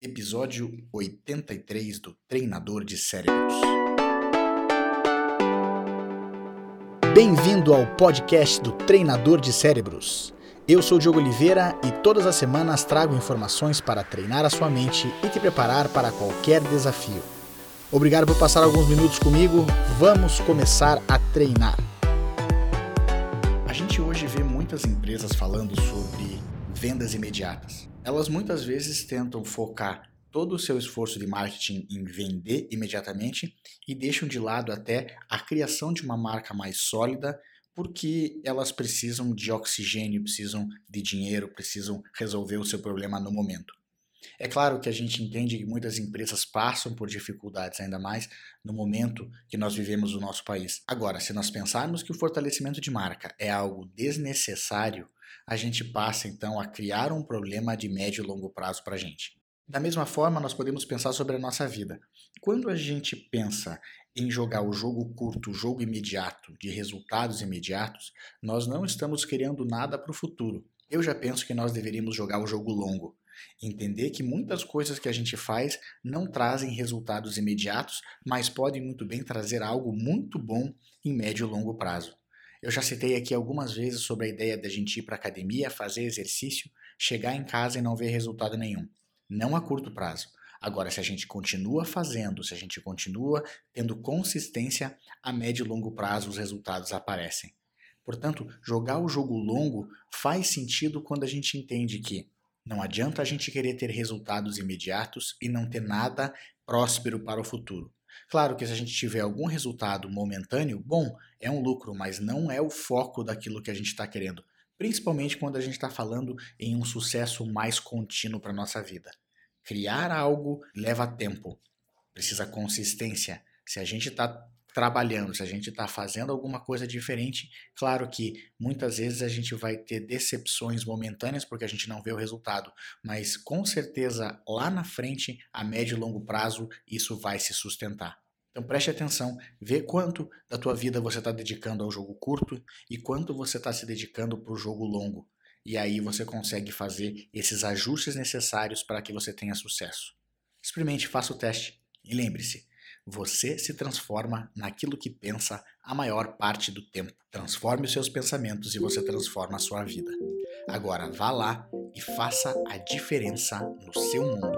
episódio 83 do Treinador de Cérebros. Bem-vindo ao podcast do Treinador de Cérebros. Eu sou Diogo Oliveira e todas as semanas trago informações para treinar a sua mente e te preparar para qualquer desafio. Obrigado por passar alguns minutos comigo. Vamos começar a treinar. A gente hoje vê muitas empresas falando sobre vendas imediatas. Elas muitas vezes tentam focar todo o seu esforço de marketing em vender imediatamente e deixam de lado até a criação de uma marca mais sólida, porque elas precisam de oxigênio, precisam de dinheiro, precisam resolver o seu problema no momento. É claro que a gente entende que muitas empresas passam por dificuldades, ainda mais no momento que nós vivemos no nosso país. Agora, se nós pensarmos que o fortalecimento de marca é algo desnecessário, a gente passa então a criar um problema de médio e longo prazo para a gente. Da mesma forma, nós podemos pensar sobre a nossa vida. Quando a gente pensa em jogar o jogo curto, o jogo imediato, de resultados imediatos, nós não estamos querendo nada para o futuro. Eu já penso que nós deveríamos jogar o jogo longo. Entender que muitas coisas que a gente faz não trazem resultados imediatos, mas podem muito bem trazer algo muito bom em médio e longo prazo. Eu já citei aqui algumas vezes sobre a ideia da gente ir para academia, fazer exercício, chegar em casa e não ver resultado nenhum. Não a curto prazo. Agora, se a gente continua fazendo, se a gente continua tendo consistência, a médio e longo prazo os resultados aparecem. Portanto, jogar o jogo longo faz sentido quando a gente entende que não adianta a gente querer ter resultados imediatos e não ter nada próspero para o futuro. Claro que se a gente tiver algum resultado momentâneo, bom, é um lucro, mas não é o foco daquilo que a gente está querendo. Principalmente quando a gente está falando em um sucesso mais contínuo para nossa vida. Criar algo leva tempo, precisa consistência. Se a gente está trabalhando, se a gente está fazendo alguma coisa diferente, claro que muitas vezes a gente vai ter decepções momentâneas porque a gente não vê o resultado, mas com certeza lá na frente, a médio e longo prazo, isso vai se sustentar. Então preste atenção, vê quanto da tua vida você está dedicando ao jogo curto e quanto você está se dedicando para o jogo longo. E aí você consegue fazer esses ajustes necessários para que você tenha sucesso. Experimente, faça o teste e lembre-se, você se transforma naquilo que pensa a maior parte do tempo. Transforme os seus pensamentos e você transforma a sua vida. Agora vá lá e faça a diferença no seu mundo.